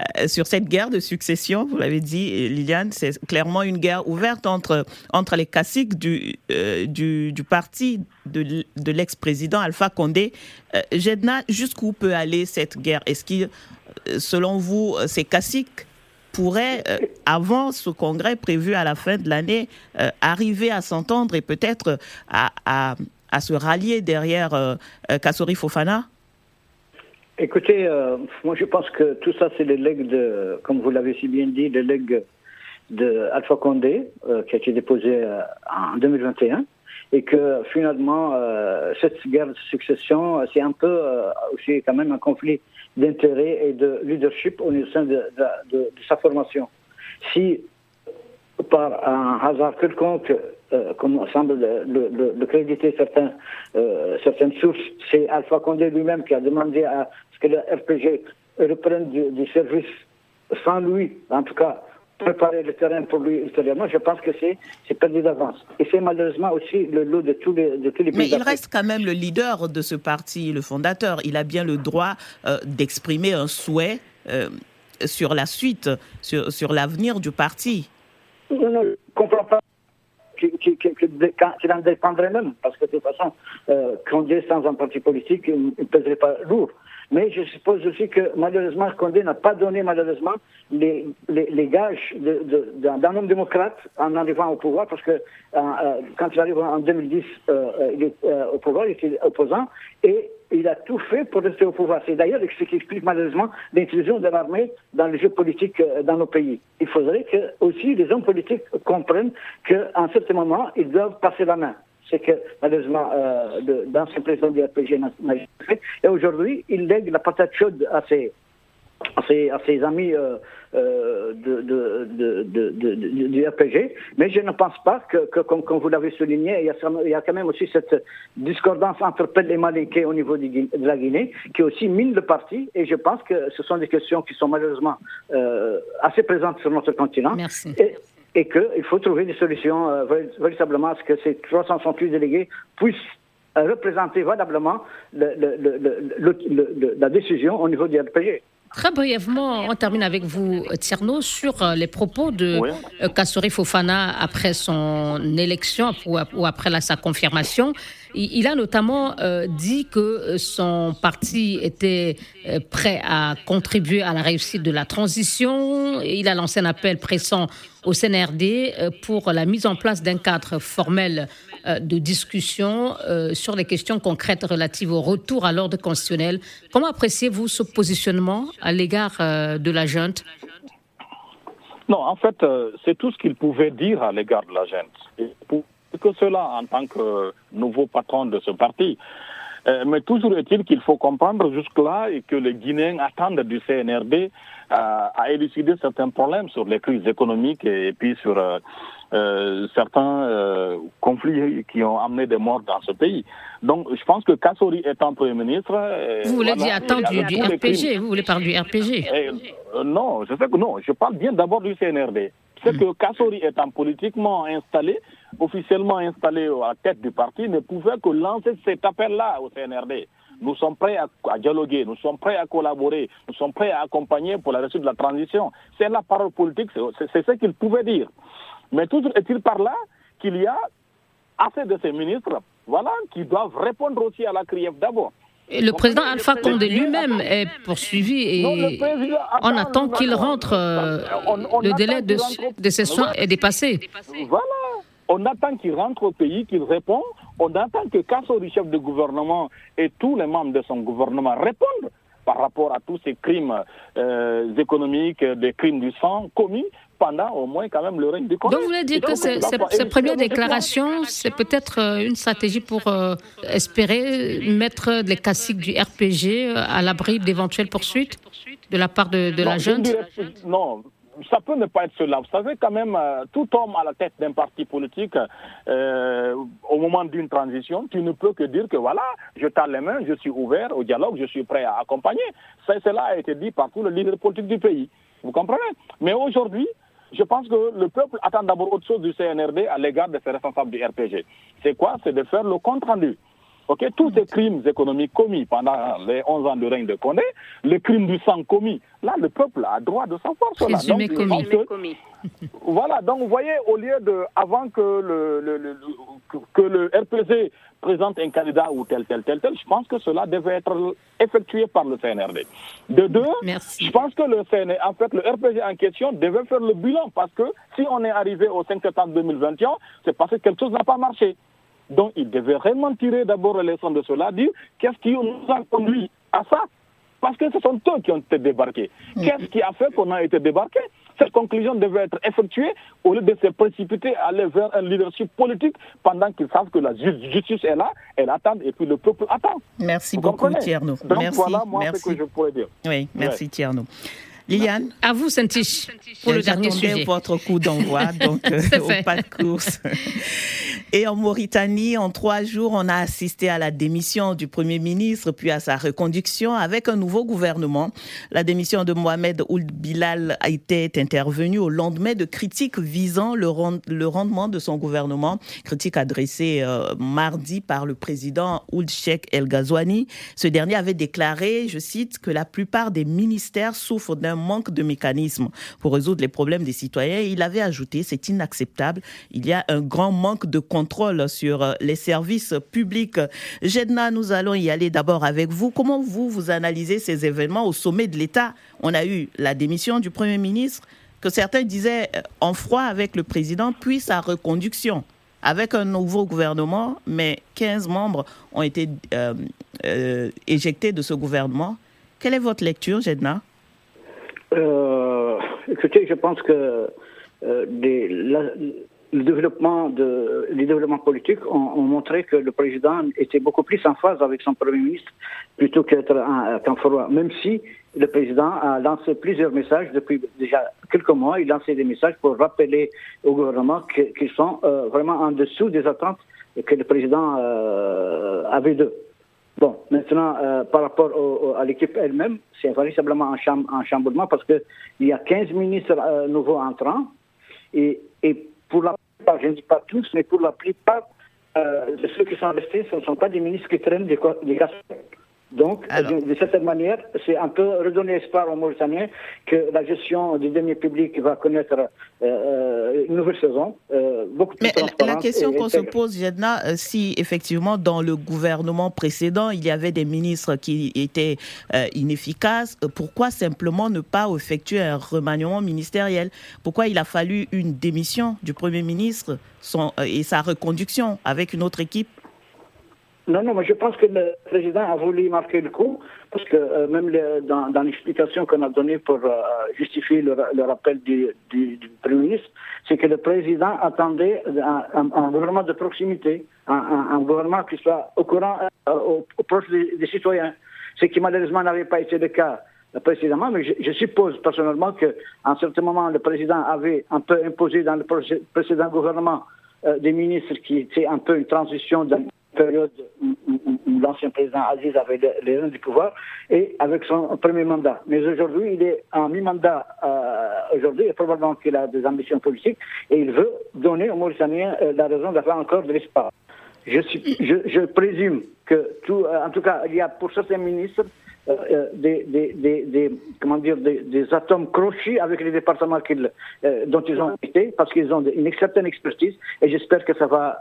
euh, sur cette guerre de succession, vous l'avez dit, Liliane, c'est clairement une guerre ouverte entre, entre les caciques du, euh, du, parti de, de l'ex-président Alpha Condé. Euh, Jedna, jusqu'où peut aller cette guerre? Est-ce que, selon vous, ces caciques pourraient, avant ce congrès prévu à la fin de l'année, arriver à s'entendre et peut-être à, à, à, se rallier derrière Kassori Fofana? Écoutez, euh, moi je pense que tout ça c'est les legs de, comme vous l'avez si bien dit, les legs de Alpha Condé euh, qui a été déposé euh, en 2021 et que finalement cette guerre de succession c'est un peu aussi quand même un conflit d'intérêts et de leadership au sein de, sa formation. Si par un hasard quelconque euh, comme semble le, créditer euh, certaines sources, c'est Alpha Condé lui-même qui a demandé à ce que le RPG reprenne du, service sans lui, en tout cas, préparer le terrain pour lui ultérieurement. Je pense que c'est, perdu d'avance. Et c'est malheureusement aussi le lot de tous les, de tous les. Mais il reste quand même le leader de ce parti, le fondateur. Il a bien le droit euh, d'exprimer un souhait euh, sur la suite, sur, sur l'avenir du parti. Je ne comprends pas qui, qui, qui, en dépendrait même, parce que de toute façon, euh, Condé sans un parti politique, il ne pèserait pas lourd. Mais je suppose aussi que malheureusement, Condé n'a pas donné malheureusement les, les, les gages d'un homme démocrate en arrivant au pouvoir, parce que euh, euh, quand il arrive en 2010, euh, il est au pouvoir, il était opposant, et il a tout fait pour rester au pouvoir. C'est d'ailleurs ce qui explique malheureusement l'intrusion de l'armée dans le jeu politique dans nos pays. Il faudrait que aussi les hommes politiques comprennent qu'à un certain moment, ils doivent passer la main c'est que malheureusement euh, l'ancien président du RPG n'a fait. Et aujourd'hui, il lègue la patate chaude à ses, à ses, amis euh, euh, de, de, du RPG, mais je ne pense pas que, comme, vous l'avez souligné, il y, a, il y, a, quand même aussi cette discordance entre Pelle et Maliké au niveau de la Guinée, qui aussi mine le parti, et je pense que ce sont des questions qui sont malheureusement euh, assez présentes sur notre continent. Merci et qu'il faut trouver des solutions euh, véritablement à ce que ces 368 délégués puissent euh, représenter valablement le, la décision au niveau du RPG. Très brièvement, on termine avec vous, Tierno, sur euh, les propos de Kassori Fofana après son élection ou après sa confirmation. Il a notamment dit que son parti était prêt à contribuer à la réussite de la transition. Il a lancé un appel pressant au CNRD euh, pour la mise en place d'un cadre formel euh, de discussion euh, sur les questions concrètes relatives au retour à l'ordre constitutionnel. Comment appréciez-vous ce positionnement à l'égard de la junte? Non, en fait, c'est tout ce qu'il pouvait dire à l'égard de la junte. Que cela, en tant que nouveau patron de ce parti, mais toujours est-il qu'il faut comprendre jusque-là et que les Guinéens attendent du CNRD à, élucider certains problèmes sur les crises économiques et, puis sur euh, euh, certains euh, conflits qui ont amené des morts dans ce pays. Donc, je pense que Kassori étant Premier ministre... vous voulez dire, attends, du, RPG, vous voulez parler du RPG Non, je sais que non, je parle bien d'abord du CNRD. C'est que Kassori étant politiquement installé, officiellement installé à la tête du parti, ne pouvait que lancer cet appel-là au CNRD. Nous sommes prêts à, dialoguer, nous sommes prêts à collaborer, nous sommes prêts à accompagner pour la réussite de la transition. C'est la parole politique, c'est ce qu'il pouvait dire. Mais toujours est-il par là qu'il y a assez de ces ministres voilà, qui doivent répondre aussi à la CRIEF d'abord. Et le président Alpha Condé lui-même est poursuivi et on attend qu'il rentre. Euh, le délai de, de session est dépassé. Voilà. On attend qu'il rentre au pays, qu'il répond. On attend que Kassori, chef de gouvernement, et tous les membres de son gouvernement répondent par rapport à tous ces crimes euh, économiques, des crimes du sang commis pendant au moins quand même le règne du Congrès. Donc vous voulez dire que ces, premières déclarations, c'est peut-être euh, une stratégie pour euh, espérer mettre les classiques du RPG à l'abri d'éventuelles poursuites de la part de, la jeune Non, ça peut ne pas être cela. Vous savez, quand même, euh, tout homme à la tête d'un parti politique, euh, au moment d'une transition, tu ne peux que dire que voilà, je tends les mains, je suis ouvert au dialogue, je suis prêt à accompagner. Ça, cela a été dit par tous les leaders politiques du pays. Vous comprenez? Mais aujourd'hui, je pense que le peuple attend d'abord autre chose du CNRD à l'égard de ses responsables du RPG. C'est quoi? C'est de faire le compte tous ces crimes économiques commis pendant les 11 ans de règne de Condé, les crimes du sang commis, là, le peuple a droit de savoir cela. Donc, commis. voilà, donc vous voyez, au lieu de, avant que le, le, que le RPG présente un candidat ou tel, tel, tel, tel, je pense que cela devait être effectué par le CNRD. De deux, je pense que le CNRD, en fait, le RPG en question devait faire le bilan parce que si on est arrivé au 5 septembre 2021, c'est parce que quelque chose n'a pas marché. Donc, il devait vraiment tirer d'abord les leçon de cela, dire qu'est-ce qui nous a conduit à ça? Parce que ce sont eux qui ont été débarqués. Mm. Qu'est-ce qui a fait qu'on a été débarqués? Cette conclusion devait être effectuée au lieu de se précipiter, aller vers un leadership politique pendant qu'ils savent que la justice est là, elle attend et puis le peuple attend. Merci beaucoup, Tierno. Donc merci, voilà moi ce que je pourrais dire. Oui, merci Tierno. Liliane À vous, Saint-Tiche, pour le dernier sujet. votre coup d'envoi, donc euh, au pas de course. Et en Mauritanie, en trois jours, on a assisté à la démission du Premier ministre, puis à sa reconduction avec un nouveau gouvernement. La démission de Mohamed Ould Bilal a été intervenue au lendemain de critiques visant le, rendement de son gouvernement, critiques adressées euh, mardi par le président Ould Sheikh El Ghazouani. Ce dernier avait déclaré, je cite, que la plupart des ministères souffrent d'un manque de mécanismes pour résoudre les problèmes des citoyens. il avait ajouté, c'est inacceptable, il y a un grand manque de contrôle sur euh, les services publics. Jedna, nous allons y aller d'abord avec vous. Comment vous, vous analysez ces événements au sommet de l'État? On a eu la démission du Premier ministre, que certains disaient euh, en froid avec le président, puis sa reconduction avec un nouveau gouvernement, mais 15 membres ont été euh, éjectés de ce gouvernement. Quelle est votre lecture, Jedna? Euh, écoutez, je pense que euh, les développements politiques ont, montré que le président était beaucoup plus en phase avec son premier ministre plutôt qu'être qu'en froid. Même si le président a lancé plusieurs messages depuis déjà quelques mois, il lançait des messages pour rappeler au gouvernement qu'ils sont euh, vraiment en dessous des attentes que le président euh, avait d'eux. Bon, maintenant, euh, par rapport à l'équipe elle-même, c'est véritablement un, chamboulement parce qu'il y a 15 ministres euh, nouveaux entrants et, et, pour la plupart, je ne dis pas tous, mais pour la plupart euh, ceux qui sont restés, ce ne sont pas des ministres qui traînent des, des donc, de, cette manière, c'est un peu redonner espoir aux Mauritaniens que la gestion du deniers public va connaître euh, euh, une nouvelle saison, euh, beaucoup plus Mais la question qu'on se pose, Jedna, si effectivement dans le gouvernement précédent, il y avait des ministres qui étaient inefficaces, pourquoi simplement ne pas effectuer un remaniement ministériel? Pourquoi il a fallu une démission du Premier ministre et sa reconduction avec une autre équipe? Non, non, mais je pense que le président a voulu marquer le coup, parce que euh, même dans, l'explication qu'on a donnée pour euh, justifier le, rappel du, Premier ministre, c'est que le président attendait un, gouvernement de proximité, un, gouvernement qui soit au courant, euh, au, proche des, citoyens, ce qui malheureusement n'avait pas été le cas précédemment, mais je, suppose personnellement qu'à un certain moment, le président avait un peu imposé dans le précédent gouvernement des ministres qui étaient un peu une transition d'un période où, l'ancien président Aziz avait les rênes du pouvoir et avec son premier mandat. Mais aujourd'hui, il est en mi-mandat euh, aujourd'hui et probablement qu'il a des ambitions politiques et il veut donner aux Mauritaniens euh, la raison d'avoir encore de l'espoir. Je, je, présume que tout, euh, en tout cas, il y a pour certains ministres des, des, des, comment dire, des, atomes crochus avec les départements dont ils ont été, parce qu'ils ont une certaine expertise, et j'espère que ça va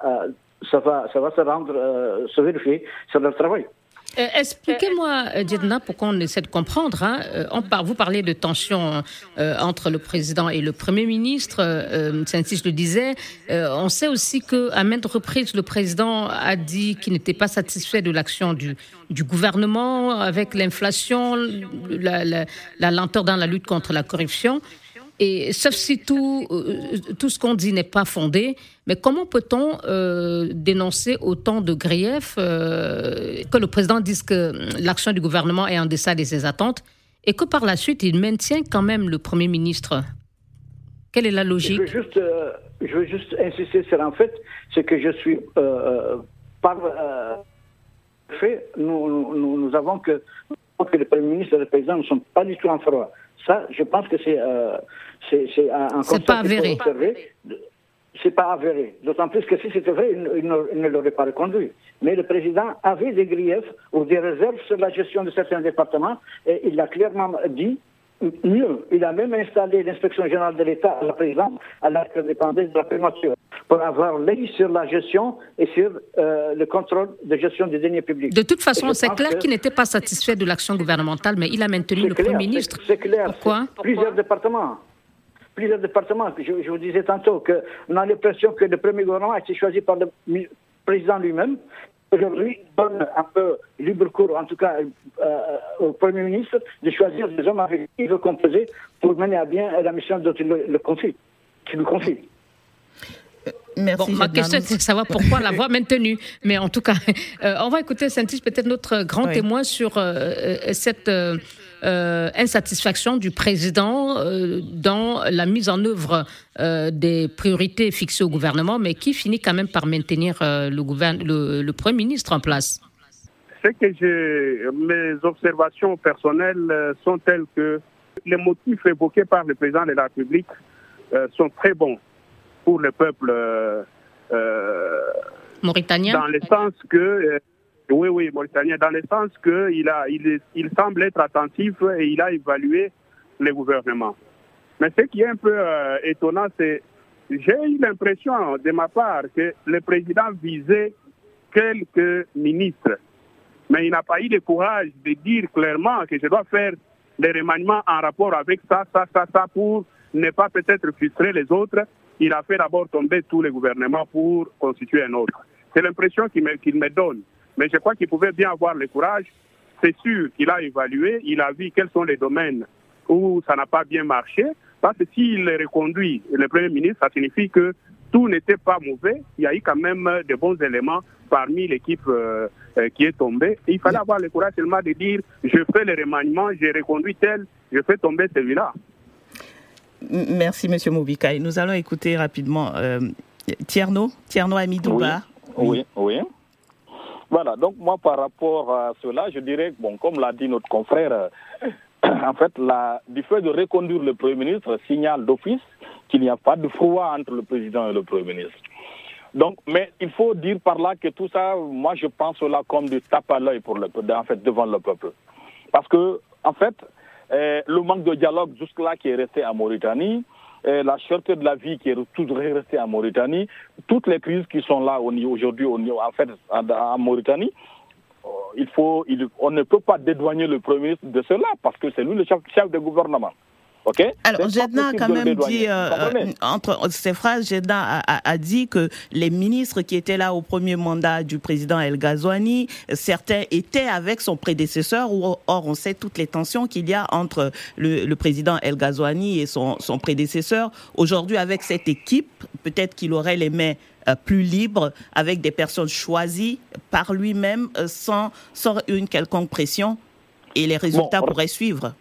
ça va, ça va se rendre, euh, se vérifier sur leur travail. Euh, expliquez-moi, euh, Djedna, pour qu'on essaie de comprendre. Hein, on vous parlez de tension entre le président et le premier ministre. Euh, Saint-Sis le disait. on sait aussi qu'à maintes reprises, le président a dit qu'il n'était pas satisfait de l'action du, gouvernement avec l'inflation, la, la, lenteur dans la lutte contre la corruption. Et sauf si tout, euh, tout ce qu'on dit n'est pas fondé, mais comment peut-on euh, dénoncer autant de griefs euh, que le président dise que l'action du gouvernement est en deçà de ses attentes et que par la suite il maintient quand même le Premier ministre? Quelle est la logique? Je veux, juste, je veux juste insister sur un fait, c'est que je suis par fait, nous, nous, avons que, que le Premier ministre et le Président ne sont pas du tout en froid. Ça, je pense que c'est c'est un, C'est pas avéré. C'est pas avéré. D'autant plus que si c'était vrai, il, ne, l'aurait pas reconduit. Mais le président avait des griefs ou des réserves sur la gestion de certains départements et il l'a clairement dit Mieux, il a même installé l'inspection générale de l'État à la présidence à l'interdépendance de la primature pour avoir l'œil sur la gestion et sur euh, le contrôle de gestion des deniers publics. De toute façon, c'est clair qu'il n'était pas satisfait de l'action gouvernementale, mais il a maintenu le Premier ministre. C'est clair. Pourquoi? Plusieurs départements. Plusieurs départements. Je, je vous disais tantôt qu'on a l'impression que le premier gouvernement a été choisi par le président lui-même aujourd'hui donne un peu libre cours, en tout cas euh, au Premier ministre, de choisir des hommes avec qui il veut composer pour mener à bien la mission dont il le, confie, qu'il nous confie. Euh, merci. ma question, c'est de savoir pourquoi la voix maintenue. Mais en tout cas, euh, on va écouter Saint-Is, peut-être notre grand témoin sur cette euh, insatisfaction du président euh, dans la mise en œuvre euh, des priorités fixées au gouvernement, mais qui finit quand même par maintenir le, le, Premier ministre en place Ce que mes observations personnelles sont telles que les motifs évoqués par le président de la République sont très bons pour le peuple mauritanien. Dans le sens que oui, oui, Mauritanien, dans le sens qu'il il, semble être attentif et il a évalué le gouvernement. Mais ce qui est un peu euh, étonnant, c'est j'ai eu l'impression de ma part que le président visait quelques ministres, mais il n'a pas eu le courage de dire clairement que je dois faire des remaniements en rapport avec ça, ça, ça, ça, pour ne pas peut-être frustrer les autres. Il a fait d'abord tomber tous les gouvernements pour constituer un autre. C'est l'impression qu'il me donne. Mais je crois qu'il pouvait bien avoir le courage. C'est sûr qu'il a évalué, il a vu quels sont les domaines où ça n'a pas bien marché. Parce que s'il reconduit le Premier ministre, ça signifie que tout n'était pas mauvais. Il y a eu quand même de bons éléments parmi l'équipe euh, euh, qui est tombée. il fallait avoir le courage seulement de dire je fais le remaniement, j'ai reconduit tel, je fais tomber celui-là. Merci, M. Moubikaï. Nous allons écouter rapidement euh, Tierno, Tierno Amidouba. oui. oui. Voilà, donc moi par rapport à cela, je dirais, bon, comme l'a dit notre confrère, euh, en fait, la, du fait de reconduire le Premier ministre signale d'office qu'il n'y a pas de froid entre le président et le Premier ministre. Donc, mais il faut dire par là que tout ça, moi je pense cela comme du tape à l'œil pour en fait, devant le peuple. Parce que, en fait, euh, le manque de dialogue jusque-là qui est resté à Mauritanie, la cherté de la vie qui est toujours restée en Mauritanie, toutes les crises qui sont là aujourd'hui en Mauritanie, euh, on ne peut pas dédouaner le Premier de cela parce que c'est lui le chef de gouvernement. Alors, Jedna a quand même dit, euh, euh, entre ces phrases, Jedna a, dit que les ministres qui étaient là au premier mandat du président El Ghazouani, certains étaient avec son prédécesseur, or on sait toutes les tensions qu'il y a entre le, président El Ghazouani et son, son prédécesseur. Aujourd'hui, avec cette équipe, peut-être qu'il aurait les mains euh, plus libres, avec des personnes choisies par lui-même, sans, sans une quelconque pression, et les résultats pourraient suivre.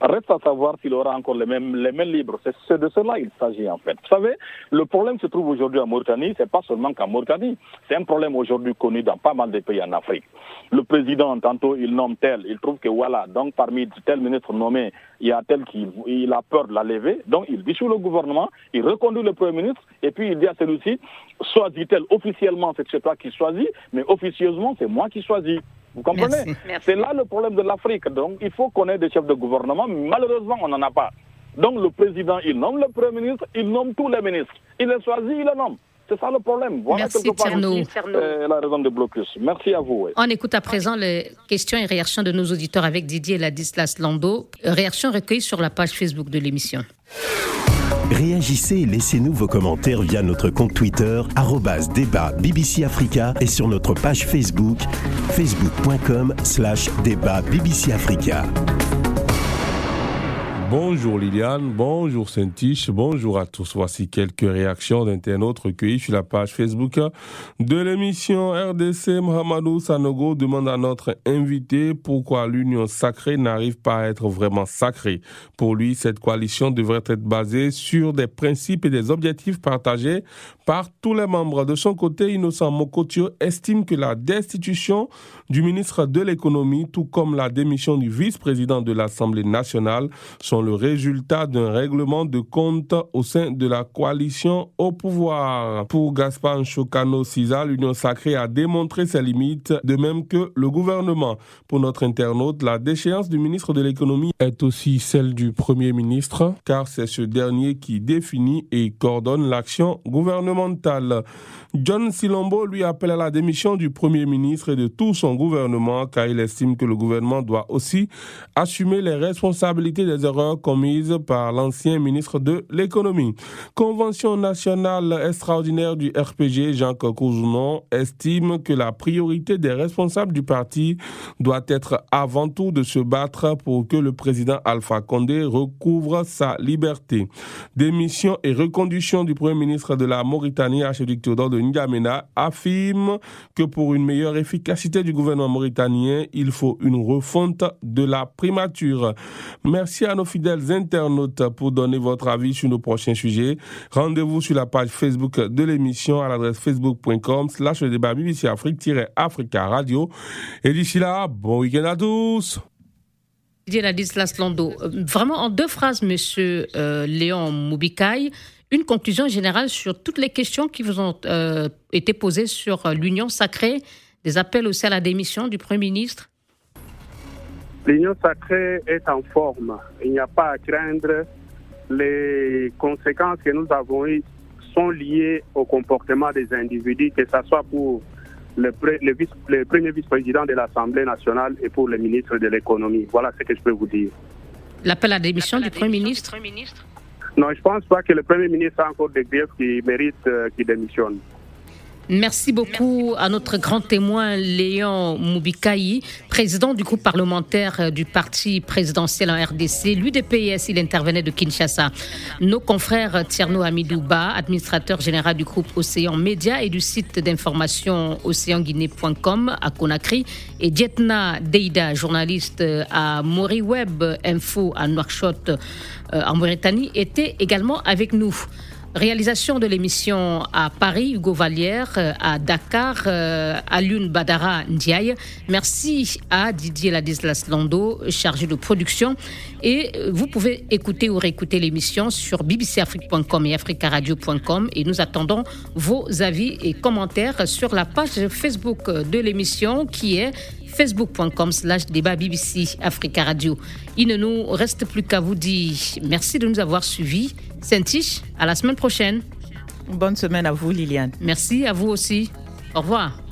Reste à savoir s'il aura encore les mêmes, mêmes libres. C'est de cela qu'il s'agit en fait. Vous savez, le problème se trouve aujourd'hui en Mauritanie, c'est pas seulement qu'en Mauritanie. C'est un problème aujourd'hui connu dans pas mal de pays en Afrique. Le président, tantôt, il nomme tel, il trouve que voilà, donc parmi tel ministre nommé, il y a tel qui il a peur de la lever, donc il dissout le gouvernement, il reconduit le Premier ministre, et puis il dit à celui-ci, choisit-elle officiellement, c'est toi qui choisis, mais officieusement, c'est moi qui choisis. Vous comprenez C'est là le problème de l'Afrique. Donc, il faut qu'on ait des chefs de gouvernement. Malheureusement, on n'en a pas. Donc, le président, il nomme le Premier ministre, il nomme tous les ministres. Il les choisit, il les nomme. C'est ça le problème. Voilà Merci, Tierno. Euh, la raison de blocus. Merci à vous. On écoute à présent les questions et réactions de nos auditeurs avec Didier Ladislas Lando. Réactions recueillies sur la page Facebook de l'émission. Réagissez et laissez-nous vos commentaires via notre compte Twitter, débat BBC Africa et sur notre page Facebook, facebook.com slash débat BBC Africa. Bonjour Liliane, bonjour Saint-Tiche, bonjour à tous. Voici quelques réactions d'internautes recueillies sur la page Facebook de l'émission RDC. Mohamedou Sanogo demande à notre invité pourquoi l'union sacrée n'arrive pas à être vraiment sacrée. Pour lui, cette coalition devrait être basée sur des principes et des objectifs partagés par tous les membres. De son côté, Innocent Mokotio estime que la destitution du ministre de l'économie, tout comme la démission du vice-président de l'Assemblée nationale, sont le résultat d'un règlement de compte au sein de la coalition au pouvoir. Pour Gaspard Chocano Siza, l'Union sacrée a démontré ses limites, de même que le gouvernement. Pour notre internaute, la déchéance du ministre de l'économie est aussi celle du premier ministre, car c'est ce dernier qui définit et coordonne l'action gouvernementale. John Silombo lui appelle à la démission du Premier ministre et de tout son gouvernement car il estime que le gouvernement doit aussi assumer les responsabilités des erreurs commises par l'ancien ministre de l'économie. Convention nationale extraordinaire du RPG, Jacques Couzounon, estime que la priorité des responsables du parti doit être avant tout de se battre pour que le président Alpha Condé recouvre sa liberté. Démission et reconduction du Premier ministre de la Mauritanie, Archiduc Théodore de N'Djamena, affirme que pour une meilleure efficacité du gouvernement mauritanien, il faut une refonte de la primature. Merci à nos fidèles internautes pour donner votre avis sur nos prochains sujets. Rendez-vous sur la page Facebook de l'émission à l'adresse facebook.com slash le débat BBC Afrique-Africa Radio. Et d'ici là, bon week-end à tous. Lando. Euh, vraiment en deux phrases, monsieur euh, Léon Moubikaï, une conclusion générale sur toutes les questions qui vous ont euh, été posées sur l'union sacrée, des appels aussi à la démission du Premier ministre L'union sacrée est en forme. Il n'y a pas à craindre. Les conséquences que nous avons eues sont liées au comportement des individus, que ce soit pour le, le premier vice-président de l'Assemblée nationale et pour le ministre de l'économie. Voilà ce que je peux vous dire. L'appel à la démission du Premier ministre? Non, je ne pense pas que le Premier ministre a encore des griefs qui méritent euh, qu'il démissionne. Merci beaucoup à notre grand témoin Léon Moubikaï, président du groupe parlementaire du parti présidentiel en RDC, l'UDPS, il intervenait de Kinshasa. Nos confrères Tierno Amidouba, administrateur général du groupe Océan Média et du site d'information océanguinée.com à Conakry, et Dietna Deida, journaliste à Mori Web Info à Nouakchott euh, en Mauritanie, étaient également avec nous. Réalisation de l'émission à Paris, Hugo Vallière, euh, à Dakar, euh, Alune Badara Ndiaye. Merci à Didier Ladislas Lando, chargé de production. Et euh, vous pouvez écouter ou réécouter l'émission sur bbcafrique.com et africaradio.com. Et nous attendons vos avis et commentaires sur la page Facebook de l'émission qui est facebook.com slash débat BBC Africa Radio. Il ne nous reste plus qu'à vous dire merci de nous avoir suivis. Saint-Tiche, à la semaine prochaine. Bonne semaine à vous, Liliane. Merci à vous aussi. Au revoir.